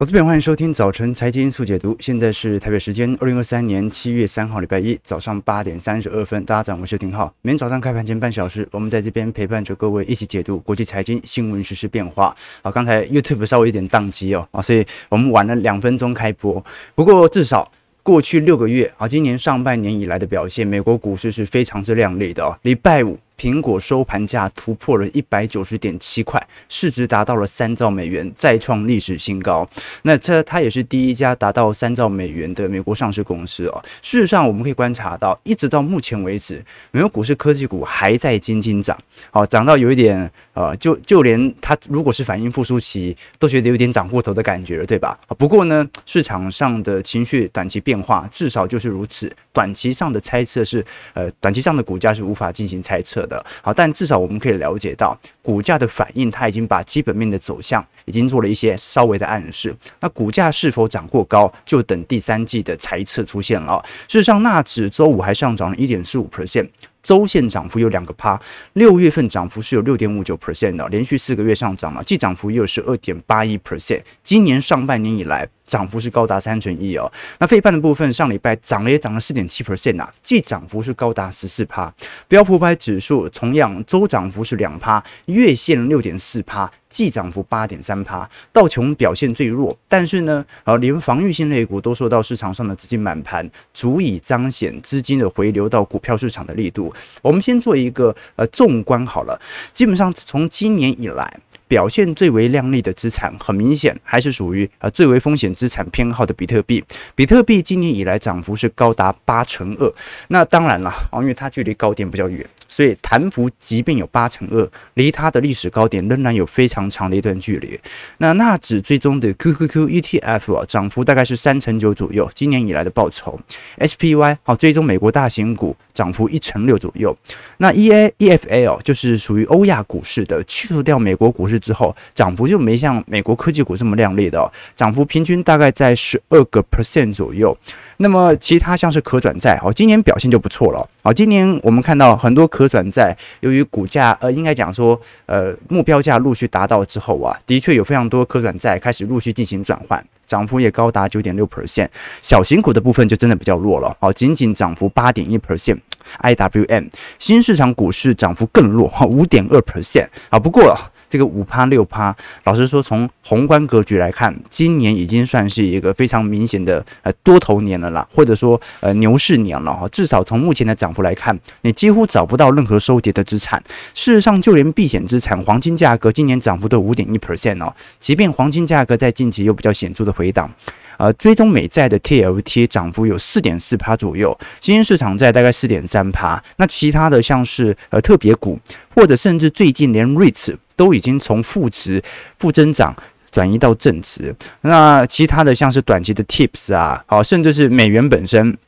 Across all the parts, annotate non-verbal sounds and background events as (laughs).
我这边欢迎收听早晨财经速解读，现在是台北时间二零二三年七月三号礼拜一早上八点三十二分，大家早上好，我是廷浩。每天早上开盘前半小时，我们在这边陪伴着各位一起解读国际财经新闻实、时变化。好，刚才 YouTube 稍微有点宕机哦，啊，所以我们晚了两分钟开播。不过至少过去六个月啊，今年上半年以来的表现，美国股市是非常之亮丽的哦。礼拜五。苹果收盘价突破了一百九十点七块，市值达到了三兆美元，再创历史新高。那这它也是第一家达到三兆美元的美国上市公司哦。事实上，我们可以观察到，一直到目前为止，美国股市科技股还在惊惊涨，好涨到有一点呃，就就连它如果是反映复苏期，都觉得有点涨过头的感觉了，对吧？不过呢，市场上的情绪短期变化至少就是如此，短期上的猜测是呃，短期上的股价是无法进行猜测的。好，但至少我们可以了解到股价的反应，它已经把基本面的走向已经做了一些稍微的暗示。那股价是否涨过高，就等第三季的财测出现了。事实上，纳指周五还上涨了一点四五 percent。周线涨幅有两个趴，六月份涨幅是有六点五九 percent 的，连续四个月上涨了，季涨幅又是二点八一 percent。今年上半年以来，涨幅是高达三成一哦。那费半的部分，上礼拜涨了也涨了四点七 percent 啊，季涨幅是高达十四趴。标普五百指数同样周涨幅是两趴，月线六点四趴。季涨幅八点三趴，道琼表现最弱，但是呢，呃，连防御性类股都受到市场上的资金满盘，足以彰显资金的回流到股票市场的力度。我们先做一个呃纵观好了，基本上从今年以来。表现最为亮丽的资产，很明显还是属于呃最为风险资产偏好的比特币。比特币今年以来涨幅是高达八成二。那当然了，哦，因为它距离高点比较远，所以弹幅即便有八成二，离它的历史高点仍然有非常长的一段距离。那纳指追踪的 QQQ ETF 啊，涨幅大概是三成九左右，今年以来的报酬。SPY 好，追踪美国大型股，涨幅一成六左右。那 EA EFA 哦，就是属于欧亚股市的，去除掉美国股市。之后涨幅就没像美国科技股这么亮丽的哦，涨幅平均大概在十二个 percent 左右。那么其他像是可转债哦，今年表现就不错了哦。今年我们看到很多可转债，由于股价呃，应该讲说呃目标价陆续达到之后啊，的确有非常多可转债开始陆续进行转换，涨幅也高达九点六 percent。小型股的部分就真的比较弱了好，仅仅涨幅八点一 percent。IWM 新市场股市涨幅更弱哈，五点二 percent 啊。不过这个五趴六趴，老实说，从宏观格局来看，今年已经算是一个非常明显的呃多头年了啦，或者说呃牛市年了哈。至少从目前的涨幅来看，你几乎找不到任何收跌的资产。事实上，就连避险资产黄金价格今年涨幅都五点一 percent 哦。即便黄金价格在近期又比较显著的回档。呃，追踪美债的 TLT 涨幅有四点四趴左右，新兴市场债大概四点三趴。那其他的像是呃特别股，或者甚至最近连 REITs 都已经从负值负增长转移到正值。那其他的像是短期的 TIPS 啊，好，甚至是美元本身。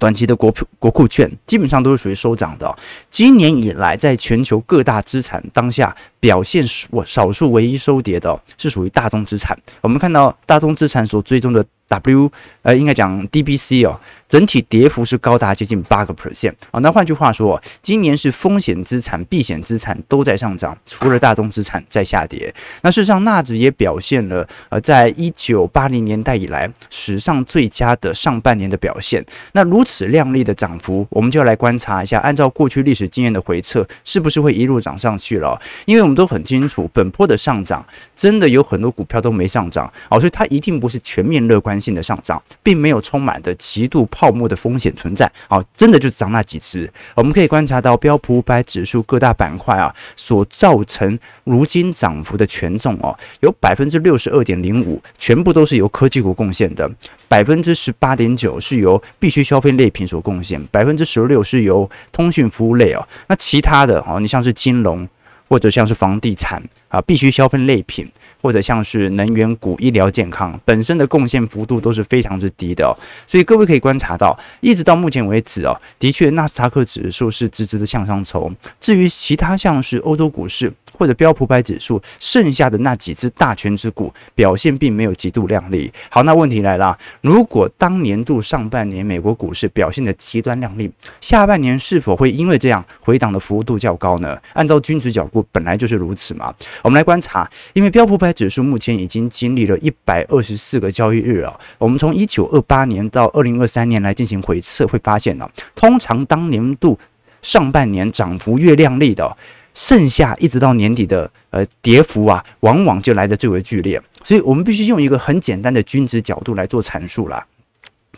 短期的国国库券基本上都是属于收涨的。今年以来，在全球各大资产当下表现少少数唯一收跌的，是属于大宗资产。我们看到大宗资产所追踪的。W 呃，应该讲 DBC 哦，整体跌幅是高达接近八个 percent 啊。那换句话说，今年是风险资产、避险资产都在上涨，除了大宗资产在下跌。那事实上，纳指也表现了呃，在一九八零年代以来史上最佳的上半年的表现。那如此亮丽的涨幅，我们就要来观察一下，按照过去历史经验的回测，是不是会一路涨上去了？因为我们都很清楚，本波的上涨真的有很多股票都没上涨哦，所以它一定不是全面乐观性的上涨，并没有充满着极度泡沫的风险存在。哦，真的就涨那几只。我们可以观察到标普五百指数各大板块啊，所造成如今涨幅的权重哦，有百分之六十二点零五，全部都是由科技股贡献的；百分之十八点九是由必需消费类品所贡献；百分之十六是由通讯服务类哦。那其他的哦，你像是金融或者像是房地产啊，必须消费类品。或者像是能源股、医疗健康本身的贡献幅度都是非常之低的，所以各位可以观察到，一直到目前为止啊，的确纳斯达克指数是直直的向上冲。至于其他像是欧洲股市，或者标普百指数剩下的那几只大权之股表现并没有极度亮丽。好，那问题来了，如果当年度上半年美国股市表现的极端亮丽，下半年是否会因为这样回档的幅度较高呢？按照均值角度，本来就是如此嘛。我们来观察，因为标普百指数目前已经经历了一百二十四个交易日啊。我们从一九二八年到二零二三年来进行回测，会发现呢，通常当年度上半年涨幅越亮丽的，剩下一直到年底的呃跌幅啊，往往就来的最为剧烈。所以我们必须用一个很简单的均值角度来做阐述了。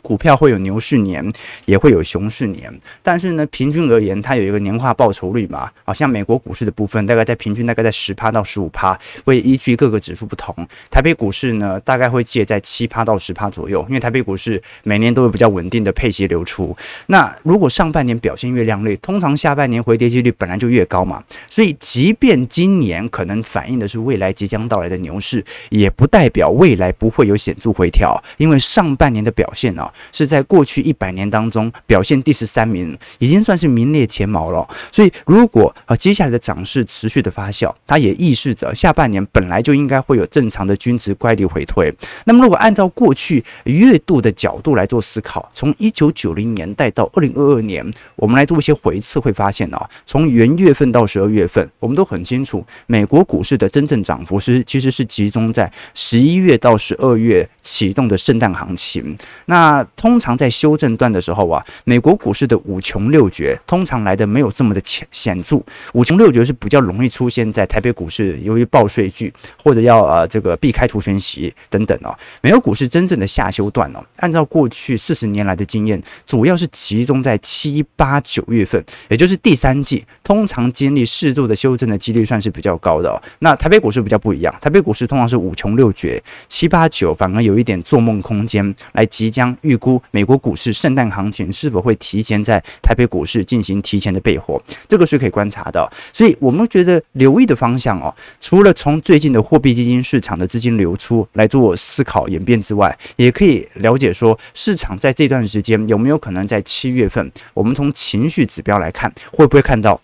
股票会有牛市年，也会有熊市年，但是呢，平均而言，它有一个年化报酬率嘛，好像美国股市的部分，大概在平均大概在十趴到十五趴，会依据各个指数不同。台北股市呢，大概会介在七趴到十趴左右，因为台北股市每年都有比较稳定的配息流出。那如果上半年表现越亮丽，通常下半年回跌几率本来就越高嘛，所以即便今年可能反映的是未来即将到来的牛市，也不代表未来不会有显著回调，因为上半年的表现呢、是在过去一百年当中表现第十三名，已经算是名列前茅了。所以，如果啊接下来的涨势持续的发酵，它也预示着下半年本来就应该会有正常的均值乖离回退。那么，如果按照过去月度的角度来做思考，从一九九零年代到二零二二年，我们来做一些回测，会发现啊，从元月份到十二月份，我们都很清楚，美国股市的真正涨幅是其实是集中在十一月到十二月启动的圣诞行情。那那通常在修正段的时候啊，美国股市的五穷六绝通常来的没有这么的显显著。五穷六绝是比较容易出现在台北股市，由于报税季或者要呃这个避开除权息等等哦。美国股市真正的下修段哦，按照过去四十年来的经验，主要是集中在七八九月份，也就是第三季，通常经历适度的修正的几率算是比较高的哦。那台北股市比较不一样，台北股市通常是五穷六绝，七八九反而有一点做梦空间，来即将预。估美国股市圣诞行情是否会提前在台北股市进行提前的备货，这个是可以观察的。所以我们觉得留意的方向哦，除了从最近的货币基金市场的资金流出来做思考演变之外，也可以了解说市场在这段时间有没有可能在七月份，我们从情绪指标来看，会不会看到。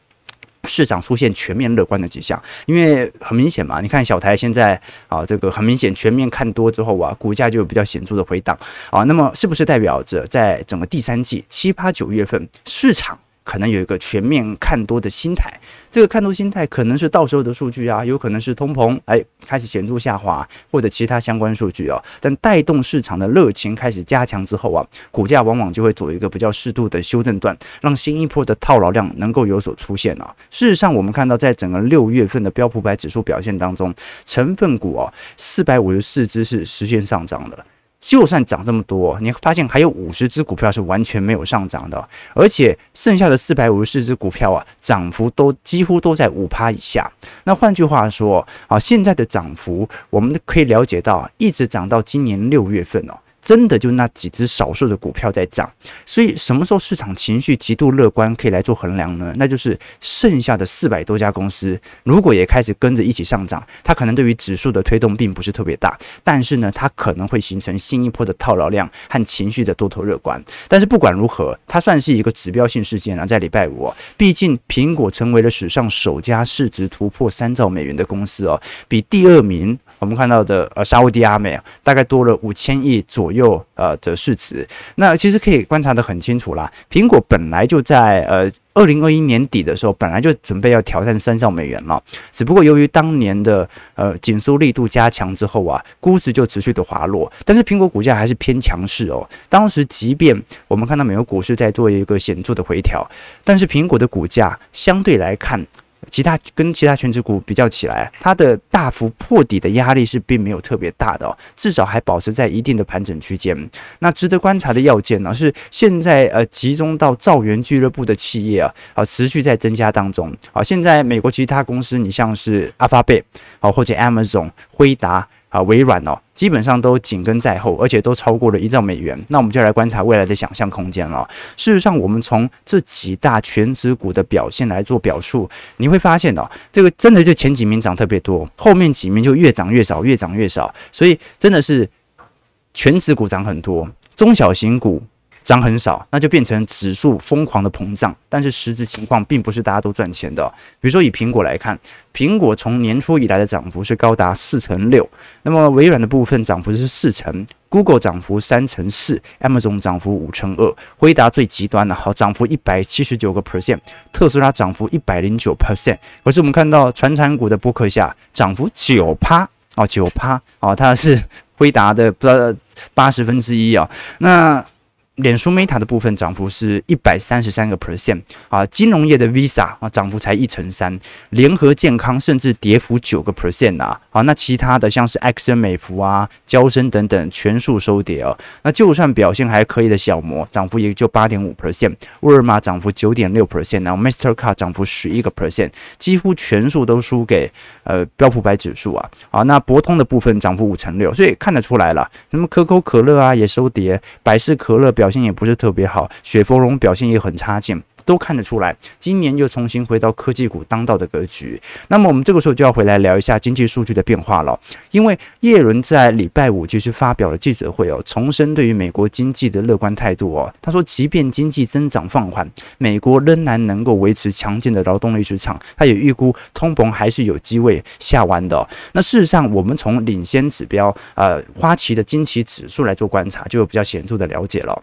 市场出现全面乐观的迹象，因为很明显嘛，你看小台现在啊，这个很明显全面看多之后啊，股价就有比较显著的回档啊，那么是不是代表着在整个第三季七八九月份市场？可能有一个全面看多的心态，这个看多心态可能是到时候的数据啊，有可能是通膨哎开始显著下滑，或者其他相关数据啊。但带动市场的热情开始加强之后啊，股价往往就会走一个比较适度的修正段，让新一波的套牢量能够有所出现啊。事实上，我们看到在整个六月份的标普百指数表现当中，成分股啊四百五十四只是实现上涨的。就算涨这么多，你发现还有五十只股票是完全没有上涨的，而且剩下的四百五十四只股票啊，涨幅都几乎都在五趴以下。那换句话说啊，现在的涨幅我们可以了解到，一直涨到今年六月份哦。真的就那几只少数的股票在涨，所以什么时候市场情绪极度乐观可以来做衡量呢？那就是剩下的四百多家公司，如果也开始跟着一起上涨，它可能对于指数的推动并不是特别大，但是呢，它可能会形成新一波的套牢量和情绪的多头乐观。但是不管如何，它算是一个指标性事件啊，在礼拜五，毕竟苹果成为了史上首家市值突破三兆美元的公司哦，比第二名我们看到的呃沙乌地阿美啊，大概多了五千亿左右。呃的市值，那其实可以观察得很清楚啦。苹果本来就在呃二零二一年底的时候，本来就准备要挑战三兆美元了，只不过由于当年的呃紧缩力度加强之后啊，估值就持续的滑落。但是苹果股价还是偏强势哦。当时即便我们看到美国股市在做一个显著的回调，但是苹果的股价相对来看。其他跟其他全职股比较起来，它的大幅破底的压力是并没有特别大的哦，至少还保持在一定的盘整区间。那值得观察的要件呢，是现在呃集中到造园俱乐部的企业啊，啊持续在增加当中啊。现在美国其他公司，你像是阿发贝啊或者 Amazon、辉达。啊，微软哦，基本上都紧跟在后，而且都超过了一兆美元。那我们就来观察未来的想象空间了。事实上，我们从这几大全值股的表现来做表述，你会发现哦，这个真的就前几名涨特别多，后面几名就越涨越少，越涨越少。所以真的是全值股涨很多，中小型股。涨很少，那就变成指数疯狂的膨胀，但是实质情况并不是大家都赚钱的。比如说以苹果来看，苹果从年初以来的涨幅是高达四成六，那么微软的部分涨幅是四成，Google 涨幅三成四，Amazon 涨幅五成二，辉达最极端的好涨幅一百七十九个 percent，特斯拉涨幅一百零九 percent。可是我们看到传产股的波克下涨幅九趴哦，九趴哦，它是辉达的不知道八十分之一啊，那。脸书 Meta 的部分涨幅是一百三十三个 percent 啊，金融业的 Visa 啊涨幅才一成三，联合健康甚至跌幅九个 percent 啊，好，那其他的像是埃克森美孚啊、娇生等等全数收跌哦。那就算表现还可以的小摩涨幅也就八点五 percent，沃尔玛涨幅九点六 percent，然后 Mastercard 涨幅十一个 percent，几乎全数都输给呃标普百指数啊。好，那博通的部分涨幅五成六，所以看得出来了，什么可口可乐啊也收跌，百事可乐表现也不是特别好，雪佛龙表现也很差劲，都看得出来，今年又重新回到科技股当道的格局。那么我们这个时候就要回来聊一下经济数据的变化了，因为叶伦在礼拜五其实发表了记者会哦，重申对于美国经济的乐观态度哦。他说，即便经济增长放缓，美国仍然能够维持强劲的劳动力市场。他也预估通膨还是有机会下弯的。那事实上，我们从领先指标呃花旗的经济指数来做观察，就有比较显著的了解了。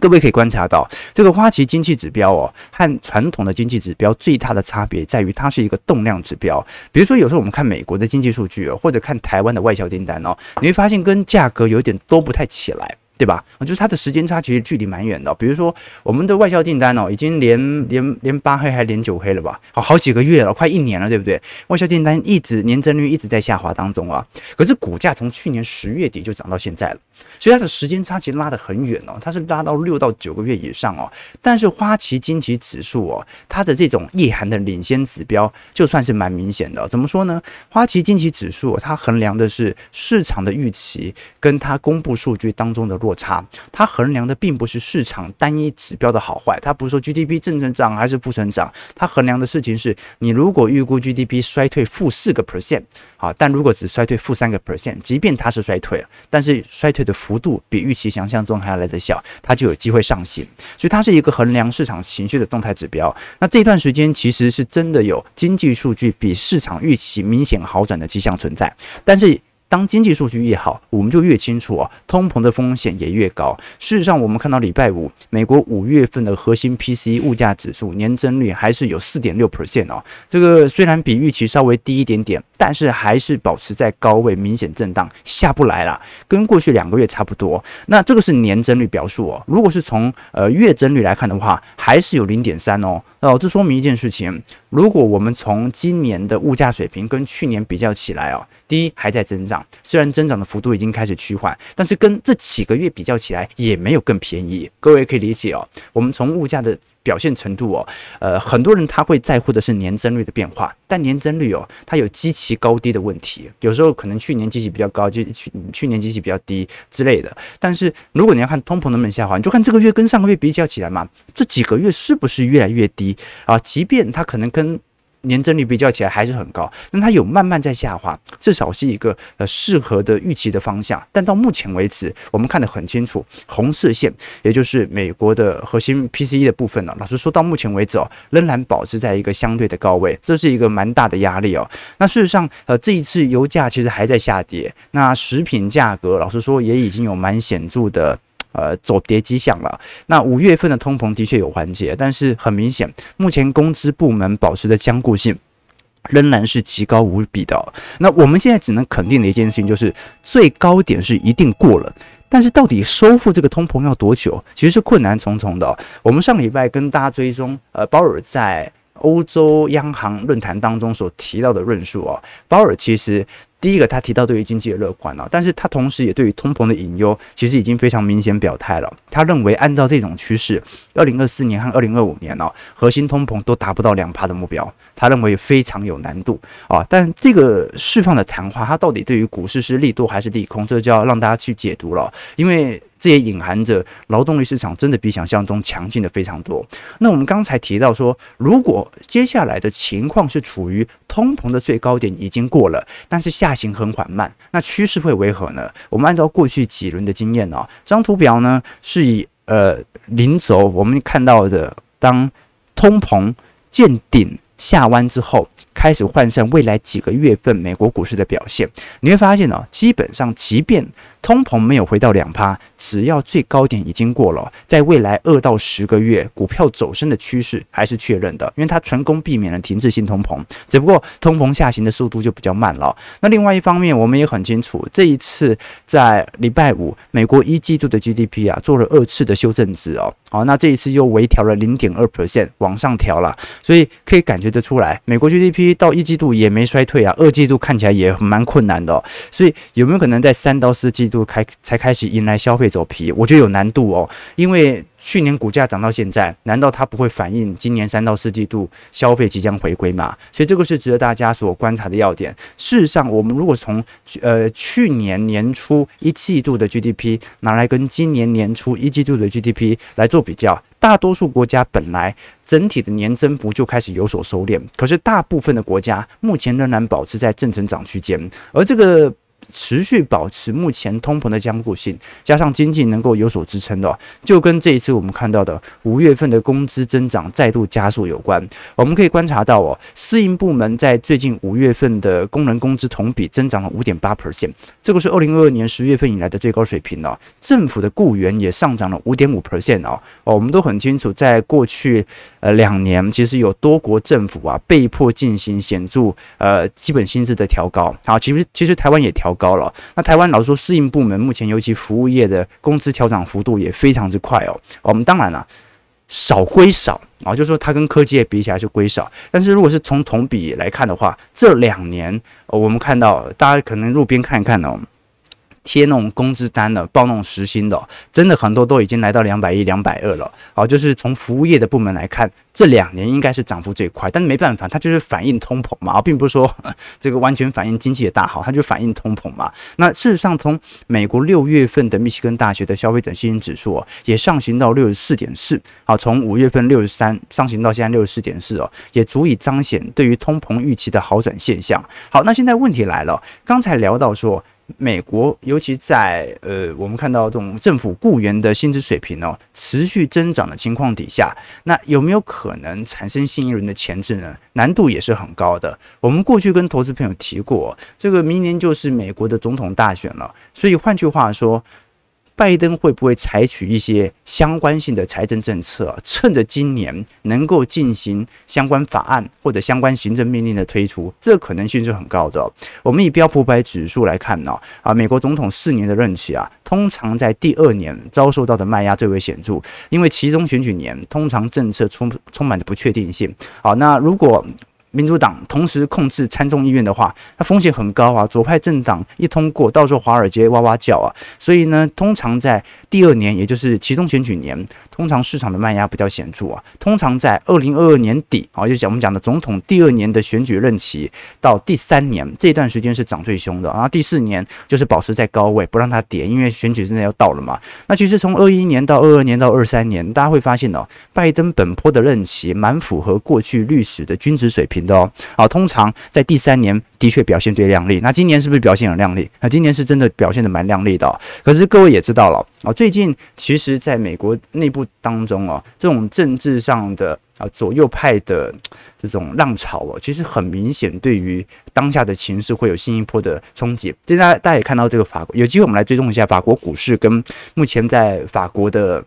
各位可以观察到，这个花旗经济指标哦，和传统的经济指标最大的差别在于，它是一个动量指标。比如说，有时候我们看美国的经济数据哦，或者看台湾的外销订单哦，你会发现跟价格有点都不太起来。对吧？就是它的时间差其实距离蛮远的。比如说，我们的外销订单哦，已经连连连八黑还连九黑了吧？好好几个月了，快一年了，对不对？外销订单一直年增率一直在下滑当中啊。可是股价从去年十月底就涨到现在了，所以它的时间差其实拉得很远哦，它是拉到六到九个月以上哦。但是花旗经济指数哦，它的这种意涵的领先指标就算是蛮明显的。怎么说呢？花旗经济指数它衡量的是市场的预期跟它公布数据当中的。落差，它衡量的并不是市场单一指标的好坏，它不是说 GDP 正增长还是负增长，它衡量的事情是你如果预估 GDP 衰退负四个 percent，啊，但如果只衰退负三个 percent，即便它是衰退了，但是衰退的幅度比预期想象中还要来得小，它就有机会上行，所以它是一个衡量市场情绪的动态指标。那这段时间其实是真的有经济数据比市场预期明显好转的迹象存在，但是。当经济数据越好，我们就越清楚啊，通膨的风险也越高。事实上，我们看到礼拜五，美国五月份的核心 P C 物价指数年增率还是有四点六 percent 哦。这个虽然比预期稍微低一点点，但是还是保持在高位，明显震荡下不来了，跟过去两个月差不多。那这个是年增率表述哦。如果是从呃月增率来看的话，还是有零点三哦。哦，这说明一件事情。如果我们从今年的物价水平跟去年比较起来哦，第一还在增长，虽然增长的幅度已经开始趋缓，但是跟这几个月比较起来也没有更便宜。各位可以理解哦，我们从物价的表现程度哦，呃，很多人他会在乎的是年增率的变化，但年增率哦，它有极其高低的问题，有时候可能去年基期比较高，就去去年基期比较低之类的。但是如果你要看通膨能不能下滑，你就看这个月跟上个月比较起来嘛，这几个月是不是越来越低啊？即便它可能跟年增率比较起来还是很高，但它有慢慢在下滑，至少是一个呃适合的预期的方向。但到目前为止，我们看得很清楚，红色线也就是美国的核心 PCE 的部分呢，老实说到目前为止哦，仍然保持在一个相对的高位，这是一个蛮大的压力哦。那事实上，呃，这一次油价其实还在下跌，那食品价格老实说也已经有蛮显著的。呃，走跌迹象了。那五月份的通膨的确有缓解，但是很明显，目前工资部门保持的坚固性仍然是极高无比的。那我们现在只能肯定的一件事情就是，最高点是一定过了，但是到底收复这个通膨要多久，其实是困难重重的。我们上礼拜跟大家追踪，呃，鲍尔在欧洲央行论坛当中所提到的论述啊，鲍尔其实。第一个，他提到对于经济的乐观了，但是他同时也对于通膨的隐忧，其实已经非常明显表态了。他认为，按照这种趋势，二零二四年和二零二五年呢，核心通膨都达不到两趴的目标，他认为非常有难度啊。但这个释放的谈话，它到底对于股市是利多还是利空，这就要让大家去解读了，因为。这也隐含着劳动力市场真的比想象中强劲的非常多。那我们刚才提到说，如果接下来的情况是处于通膨的最高点已经过了，但是下行很缓慢，那趋势会为何呢？我们按照过去几轮的经验呢，这张图表呢是以呃零轴，我们看到的当通膨见顶下弯之后。开始换算未来几个月份美国股市的表现，你会发现呢，基本上即便通膨没有回到两趴，只要最高点已经过了，在未来二到十个月，股票走升的趋势还是确认的，因为它成功避免了停滞性通膨，只不过通膨下行的速度就比较慢了。那另外一方面，我们也很清楚，这一次在礼拜五，美国一季度的 GDP 啊做了二次的修正值哦，好，那这一次又微调了零点二 percent 往上调了，所以可以感觉得出来，美国 GDP。到一季度也没衰退啊，二季度看起来也蛮困难的哦，所以有没有可能在三到四季度开才开始迎来消费走皮？我觉得有难度哦，因为。去年股价涨到现在，难道它不会反映今年三到四季度消费即将回归吗？所以这个是值得大家所观察的要点。事实上，我们如果从呃去年年初一季度的 GDP 拿来跟今年年初一季度的 GDP 来做比较，大多数国家本来整体的年增幅就开始有所收敛，可是大部分的国家目前仍然保持在正成长区间，而这个。持续保持目前通膨的僵固性，加上经济能够有所支撑的，就跟这一次我们看到的五月份的工资增长再度加速有关。我们可以观察到哦，私营部门在最近五月份的工人工资同比增长了五点八 percent，这个是二零二二年十月份以来的最高水平了。政府的雇员也上涨了五点五 percent 哦。哦，我们都很清楚，在过去呃两年，其实有多国政府啊被迫进行显著呃基本薪资的调高。好，其实其实台湾也调高高了。那台湾老说，适应部门目前尤其服务业的工资调整幅度也非常之快哦。我们当然了，少归少啊，就是说它跟科技业比起来是归少。但是如果是从同比来看的话，这两年我们看到大家可能路边看一看哦。贴那种工资单的，报那种时薪的，真的很多都已经来到两百一、两百二了。好，就是从服务业的部门来看，这两年应该是涨幅最快，但没办法，它就是反映通膨嘛，并不是说 (laughs) 这个完全反映经济的大好，它就反映通膨嘛。那事实上，从美国六月份的密西根大学的消费者信心指数也上行到六十四点四，好，从五月份六十三上行到现在六十四点四哦，也足以彰显对于通膨预期的好转现象。好，那现在问题来了，刚才聊到说。美国尤其在呃，我们看到这种政府雇员的薪资水平呢，持续增长的情况底下，那有没有可能产生新一轮的前置呢？难度也是很高的。我们过去跟投资朋友提过，这个明年就是美国的总统大选了，所以换句话说。拜登会不会采取一些相关性的财政政策，趁着今年能够进行相关法案或者相关行政命令的推出，这可能性是很高的。我们以标普百指数来看呢，啊，美国总统四年的任期啊，通常在第二年遭受到的卖压最为显著，因为其中选举年通常政策充充满着不确定性。好，那如果民主党同时控制参众议院的话，那风险很高啊！左派政党一通过，到时候华尔街哇哇叫啊！所以呢，通常在第二年，也就是其中选举年，通常市场的卖压比较显著啊。通常在二零二二年底啊，就讲我们讲的总统第二年的选举任期到第三年这段时间是涨最凶的，然后第四年就是保持在高位，不让它跌，因为选举真的要到了嘛。那其实从二一年到二二年到二三年，大家会发现哦，拜登本波的任期蛮符合过去历史的均值水平的哦，好，通常在第三年的确表现最亮丽。那今年是不是表现很亮丽？那今年是真的表现的蛮亮丽的哦。可是各位也知道了啊，最近其实在美国内部当中哦，这种政治上的啊左右派的 (tsk) 这种浪潮哦，其实很明显对于当下的情势会有新一波的冲击。现在大家也看到这个法国，有机会我们来追踪一下法国股市跟目前在法国的。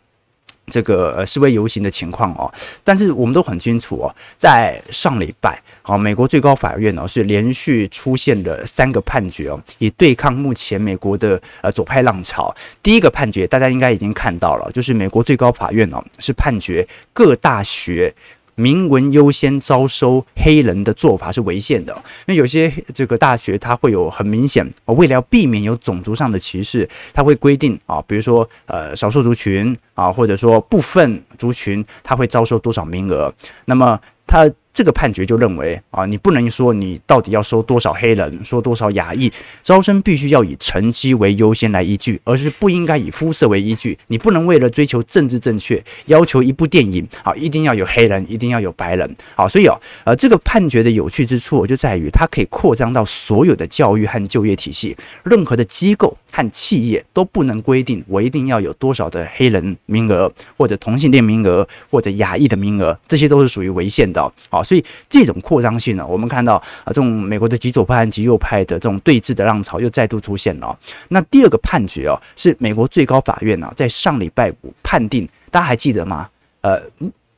这个示威游行的情况哦，但是我们都很清楚哦，在上礼拜，哦，美国最高法院呢是连续出现了三个判决哦，以对抗目前美国的呃左派浪潮。第一个判决大家应该已经看到了，就是美国最高法院呢是判决各大学。明文优先招收黑人的做法是违宪的，那有些这个大学它会有很明显，为了要避免有种族上的歧视，它会规定啊，比如说呃少数族群啊，或者说部分族群，它会招收多少名额，那么它。这个判决就认为啊，你不能说你到底要收多少黑人，收多少亚裔，招生必须要以成绩为优先来依据，而是不应该以肤色为依据。你不能为了追求政治正确，要求一部电影啊一定要有黑人，一定要有白人。好，所以啊，呃，这个判决的有趣之处就在于它可以扩张到所有的教育和就业体系，任何的机构和企业都不能规定我一定要有多少的黑人名额，或者同性恋名额，或者亚裔的名额，这些都是属于违宪的。好。所以这种扩张性呢，我们看到啊，这种美国的极左派和极右派的这种对峙的浪潮又再度出现了。那第二个判决哦，是美国最高法院呢，在上礼拜五判定，大家还记得吗？呃，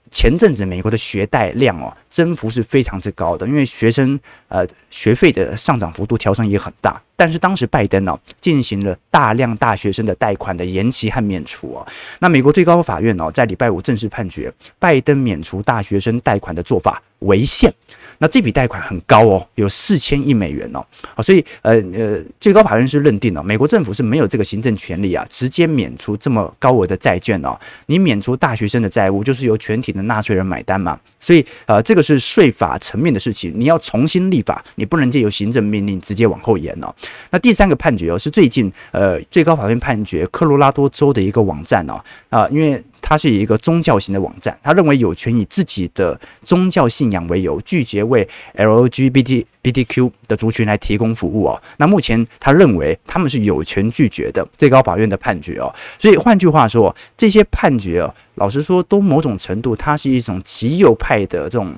前阵子美国的学贷量哦，增幅是非常之高的，因为学生呃学费的上涨幅度调升也很大。但是当时拜登呢，进行了大量大学生的贷款的延期和免除哦。那美国最高法院呢，在礼拜五正式判决，拜登免除大学生贷款的做法违宪。那这笔贷款很高哦，有四千亿美元哦。好，所以呃呃，最高法院是认定了美国政府是没有这个行政权力啊，直接免除这么高额的债券哦。你免除大学生的债务，就是由全体的纳税人买单嘛。所以呃，这个是税法层面的事情，你要重新立法，你不能借由行政命令直接往后延哦。那第三个判决哦，是最近呃最高法院判决科罗拉多州的一个网站哦啊，因为。它是以一个宗教型的网站，他认为有权以自己的宗教信仰为由，拒绝为 LGBTBTQ 的族群来提供服务哦。那目前他认为他们是有权拒绝的，最高法院的判决哦。所以换句话说，这些判决哦，老实说，都某种程度它是一种极右派的这种。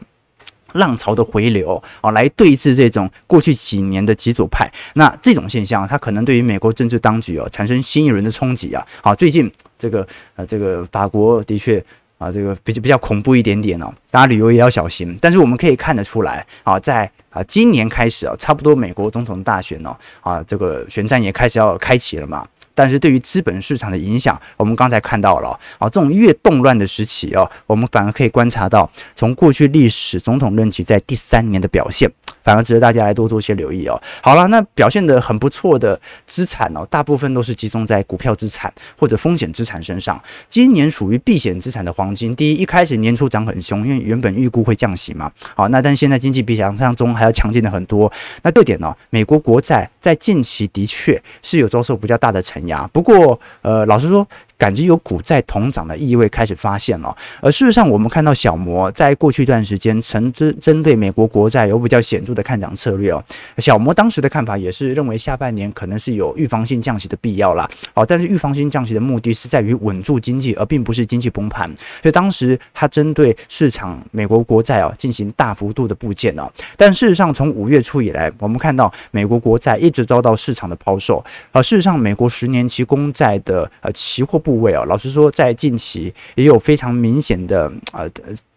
浪潮的回流啊，来对峙这种过去几年的极左派。那这种现象，它可能对于美国政治当局哦产生新一轮的冲击啊。好，最近这个呃，这个法国的确啊，这个比较比较恐怖一点点哦，大家旅游也要小心。但是我们可以看得出来啊，在啊今年开始啊，差不多美国总统大选哦啊，这个选战也开始要开启了嘛。但是对于资本市场的影响，我们刚才看到了啊，这种越动乱的时期哦，我们反而可以观察到，从过去历史总统任期在第三年的表现。反而值得大家来多做些留意哦。好了，那表现得很不错的资产哦，大部分都是集中在股票资产或者风险资产身上。今年属于避险资产的黄金，第一，一开始年初涨很凶，因为原本预估会降息嘛。好，那但现在经济比想象中还要强劲的很多。那这点呢，美国国债在近期的确是有遭受比较大的承压。不过，呃，老实说。感觉有股债同涨的意味开始发现了，而事实上，我们看到小摩在过去一段时间曾针针对美国国债有比较显著的看涨策略哦。小摩当时的看法也是认为下半年可能是有预防性降息的必要啦。哦，但是预防性降息的目的是在于稳住经济，而并不是经济崩盘。所以当时他针对市场美国国债啊进行大幅度的部件哦。但事实上，从五月初以来，我们看到美国国债一直遭到市场的抛售。而事实上，美国十年期公债的呃期货部部位啊，老实说，在近期也有非常明显的呃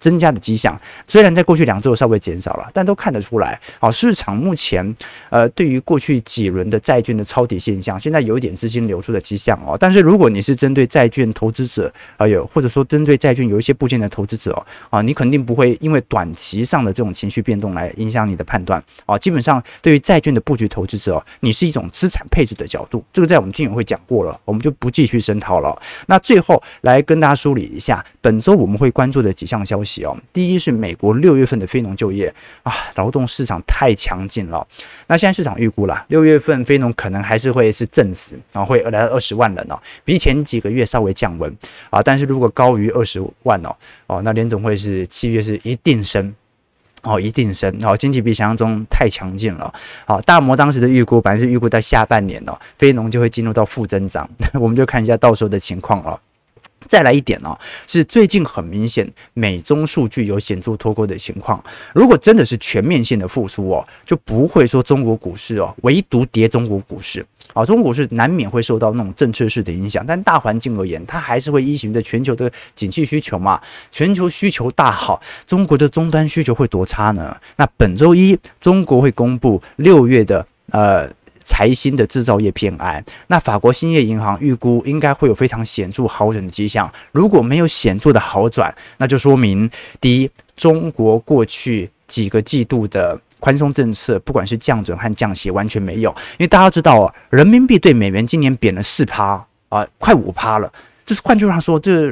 增加的迹象。虽然在过去两周稍微减少了，但都看得出来，啊，市场目前呃对于过去几轮的债券的抄底现象，现在有一点资金流出的迹象哦。但是如果你是针对债券投资者啊，有或者说针对债券有一些部件的投资者哦，啊，你肯定不会因为短期上的这种情绪变动来影响你的判断啊。基本上对于债券的布局投资者哦，你是一种资产配置的角度，这个在我们听友会讲过了，我们就不继续深讨了。那最后来跟大家梳理一下本周我们会关注的几项消息哦。第一是美国六月份的非农就业啊，劳动市场太强劲了。那现在市场预估了，六月份非农可能还是会是正值啊，会来到二十万人哦，比前几个月稍微降温啊。但是如果高于二十万哦哦，那联总会是七月是一定升。哦，一定升哦，经济比想象中太强劲了。好，大摩当时的预估本来是预估在下半年哦，非农就会进入到负增长，(laughs) 我们就看一下到时候的情况了。再来一点哦，是最近很明显美中数据有显著脱钩的情况。如果真的是全面性的复苏哦，就不会说中国股市哦，唯独跌中国股市。啊，中国是难免会受到那种政策式的影响，但大环境而言，它还是会依循着全球的景气需求嘛。全球需求大好，中国的终端需求会多差呢？那本周一，中国会公布六月的呃财新的制造业偏安那法国兴业银行预估应该会有非常显著好转的迹象。如果没有显著的好转，那就说明第一，中国过去几个季度的。宽松政策，不管是降准和降息，完全没有。因为大家知道啊，人民币对美元今年贬了四趴啊，快五趴了。就是换句话说，这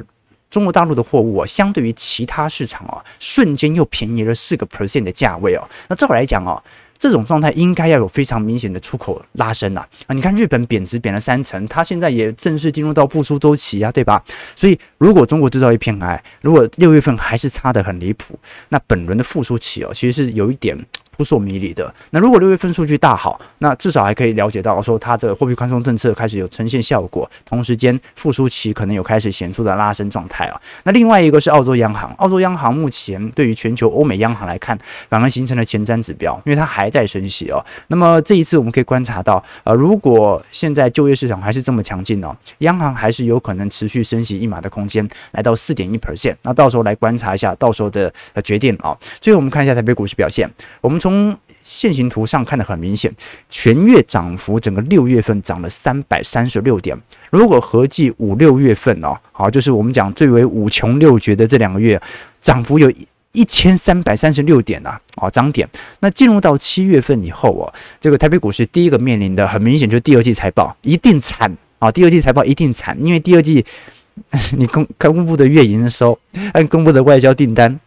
中国大陆的货物啊，相对于其他市场啊，瞬间又便宜了四个 percent 的价位哦。那照来讲哦。这种状态应该要有非常明显的出口拉升啊！啊，你看日本贬值贬了三成，它现在也正式进入到复苏周期啊，对吧？所以如果中国制造业偏爱，如果六月份还是差得很离谱，那本轮的复苏期哦，其实是有一点。扑朔迷离的。那如果六月份数据大好，那至少还可以了解到说它的货币宽松政策开始有呈现效果，同时间复苏期可能有开始显著的拉升状态啊。那另外一个是澳洲央行，澳洲央行目前对于全球欧美央行来看，反而形成了前瞻指标，因为它还在升息哦。那么这一次我们可以观察到，呃，如果现在就业市场还是这么强劲哦，央行还是有可能持续升息一码的空间，来到四点一 percent。那到时候来观察一下到时候的决定啊。最后我们看一下台北股市表现，我们。从线形图上看得很明显，全月涨幅整个六月份涨了三百三十六点。如果合计五六月份哦，好，就是我们讲最为五穷六绝的这两个月，涨幅有一千三百三十六点呐，啊，涨点。那进入到七月份以后哦，这个台北股市第一个面临的很明显就是第二季财报一定惨啊，第二季财报一定惨，因为第二季 (laughs) 你公公布的月营收，按公布的外销订单。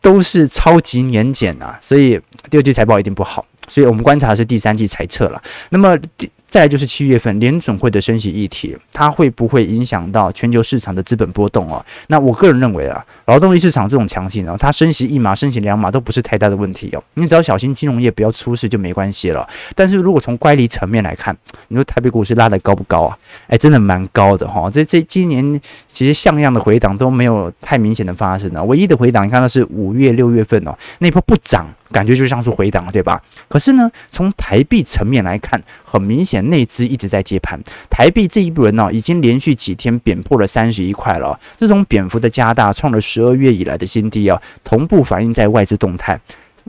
都是超级年检啊，所以第二季财报一定不好，所以我们观察是第三季财测了。那么第。再来就是七月份联准会的升息议题，它会不会影响到全球市场的资本波动啊？那我个人认为啊，劳动力市场这种强劲啊，它升息一码、升息两码都不是太大的问题哦。你只要小心金融业不要出事就没关系了。但是如果从乖离层面来看，你说台北股市拉得高不高啊？哎，真的蛮高的哈。这这今年其实像样的回档都没有太明显的发生啊。唯一的回档你看到是五月、六月份哦，那波不涨。感觉就像是回档，对吧？可是呢，从台币层面来看，很明显内资一直在接盘。台币这一轮呢、已经连续几天贬破了三十一块了。这种贬幅的加大，创了十二月以来的新低啊，同步反映在外资动态。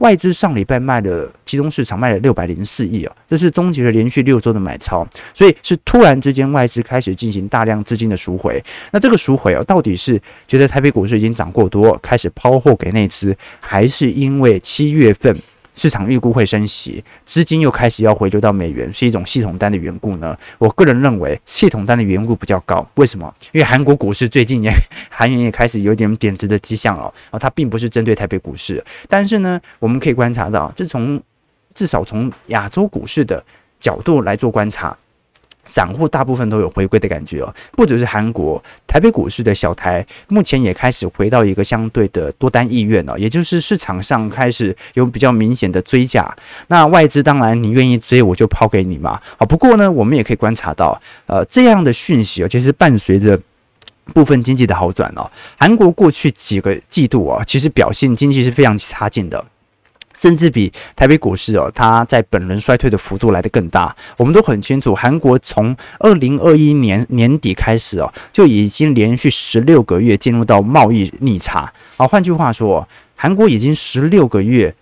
外资上礼拜卖了集中市场卖了六百零四亿啊，这是终结了连续六周的买超，所以是突然之间外资开始进行大量资金的赎回。那这个赎回啊，到底是觉得台北股市已经涨过多，开始抛货给内资，还是因为七月份？市场预估会升息，资金又开始要回流到美元，是一种系统单的缘故呢？我个人认为系统单的缘故比较高。为什么？因为韩国股市最近也 (laughs) 韩元也开始有点贬值的迹象了。啊，它并不是针对台北股市，但是呢，我们可以观察到，这从至少从亚洲股市的角度来做观察。散户大部分都有回归的感觉哦，不只是韩国，台北股市的小台目前也开始回到一个相对的多单意愿了，也就是市场上开始有比较明显的追价。那外资当然你愿意追，我就抛给你嘛。好，不过呢，我们也可以观察到，呃，这样的讯息哦，其实伴随着部分经济的好转哦。韩国过去几个季度啊，其实表现经济是非常差劲的。甚至比台北股市哦，它在本轮衰退的幅度来得更大。我们都很清楚，韩国从二零二一年年底开始哦，就已经连续十六个月进入到贸易逆差。好，换句话说，韩国已经十六个月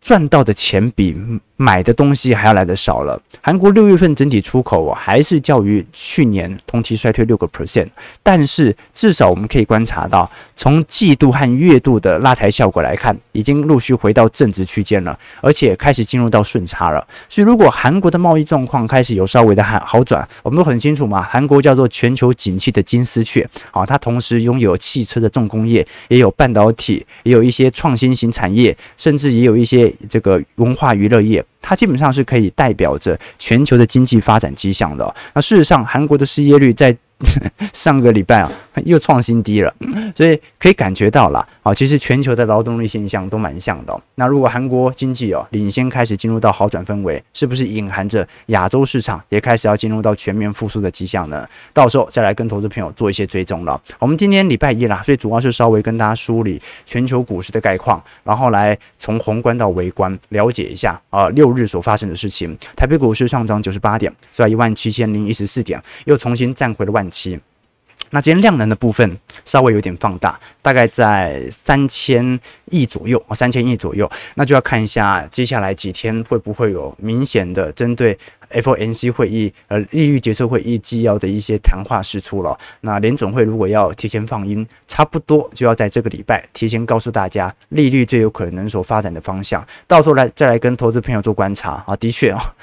赚到的钱比买的东西还要来得少了。韩国六月份整体出口，还是较于去年同期衰退六个 percent，但是至少我们可以观察到，从季度和月度的拉抬效果来看，已经陆续回到正值区间了，而且开始进入到顺差了。所以，如果韩国的贸易状况开始有稍微的好好转，我们都很清楚嘛，韩国叫做全球景气的金丝雀啊，它同时拥有汽车的重工业，也有半导体，也有一些创新型产业，甚至也有一些这个文化娱乐业。它基本上是可以代表着全球的经济发展迹象的。那事实上，韩国的失业率在 (laughs) 上个礼拜啊，又创新低了，所以可以感觉到了啊，其实全球的劳动力现象都蛮像的哦。那如果韩国经济哦领先开始进入到好转氛围，是不是隐含着亚洲市场也开始要进入到全面复苏的迹象呢？到时候再来跟投资朋友做一些追踪了。我们今天礼拜一啦，所以主要是稍微跟大家梳理全球股市的概况，然后来从宏观到微观了解一下啊六日所发生的事情。台北股市上涨九十八点，是在一万七千零一十四点，又重新站回了万期。那今天量能的部分稍微有点放大，大概在三千亿左右啊，三千亿左右，那就要看一下接下来几天会不会有明显的针对 FOMC 会议呃利率决策会议纪要的一些谈话释出了。那联总会如果要提前放音，差不多就要在这个礼拜提前告诉大家利率最有可能所发展的方向，到时候来再来跟投资朋友做观察啊。的确 (laughs) 啊，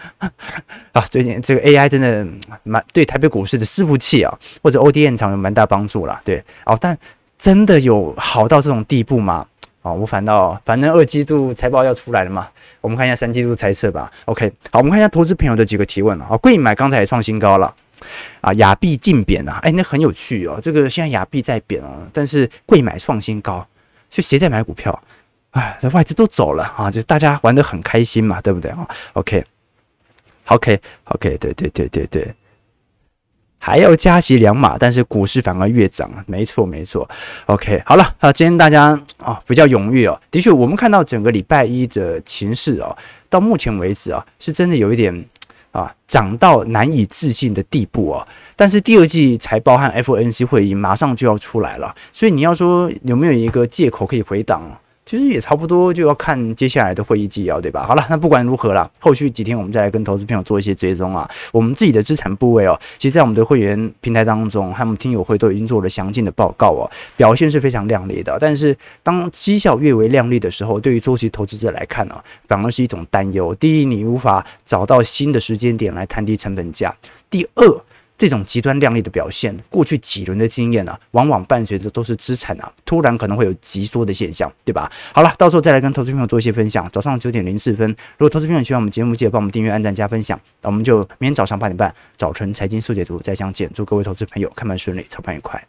啊最近这个 AI 真的蛮对台北股市的伺服器啊，或者 ODM 厂有蛮大帮助了。对哦，但真的有好到这种地步吗？哦，我反倒反正二季度财报要出来了嘛，我们看一下三季度猜测吧。OK，好，我们看一下投资朋友的几个提问了。啊，贵买刚才也创新高了啊，亚币竞贬啊，哎，那很有趣哦。这个现在亚币在贬啊，但是贵买创新高，就谁在买股票？哎，这外资都走了啊，就大家玩得很开心嘛，对不对啊？OK，OK，OK，对对对对对。还要加息两码，但是股市反而越涨，没错没错。OK，好了啊，今天大家啊、比较踊跃哦。的确，我们看到整个礼拜一的情势哦，到目前为止啊，是真的有一点啊涨到难以置信的地步哦。但是第二季财报和 FNC 会议马上就要出来了，所以你要说有没有一个借口可以回档？其实也差不多，就要看接下来的会议纪要，对吧？好了，那不管如何啦，后续几天我们再来跟投资朋友做一些追踪啊。我们自己的资产部位哦，其实，在我们的会员平台当中，还有我们听友会都已经做了详尽的报告哦，表现是非常亮丽的。但是，当绩效越为亮丽的时候，对于周期投资者来看呢，反而是一种担忧。第一，你无法找到新的时间点来摊低成本价；第二，这种极端亮丽的表现，过去几轮的经验呢，往往伴随着都是资产啊，突然可能会有急缩的现象，对吧？好了，到时候再来跟投资朋友做一些分享。早上九点零四分，如果投资朋友喜欢我们节目，记得帮我们订阅、按赞、加分享。那我们就明天早上八点半，早晨财经速解读再相见。祝各位投资朋友开盘顺利，操盘愉快。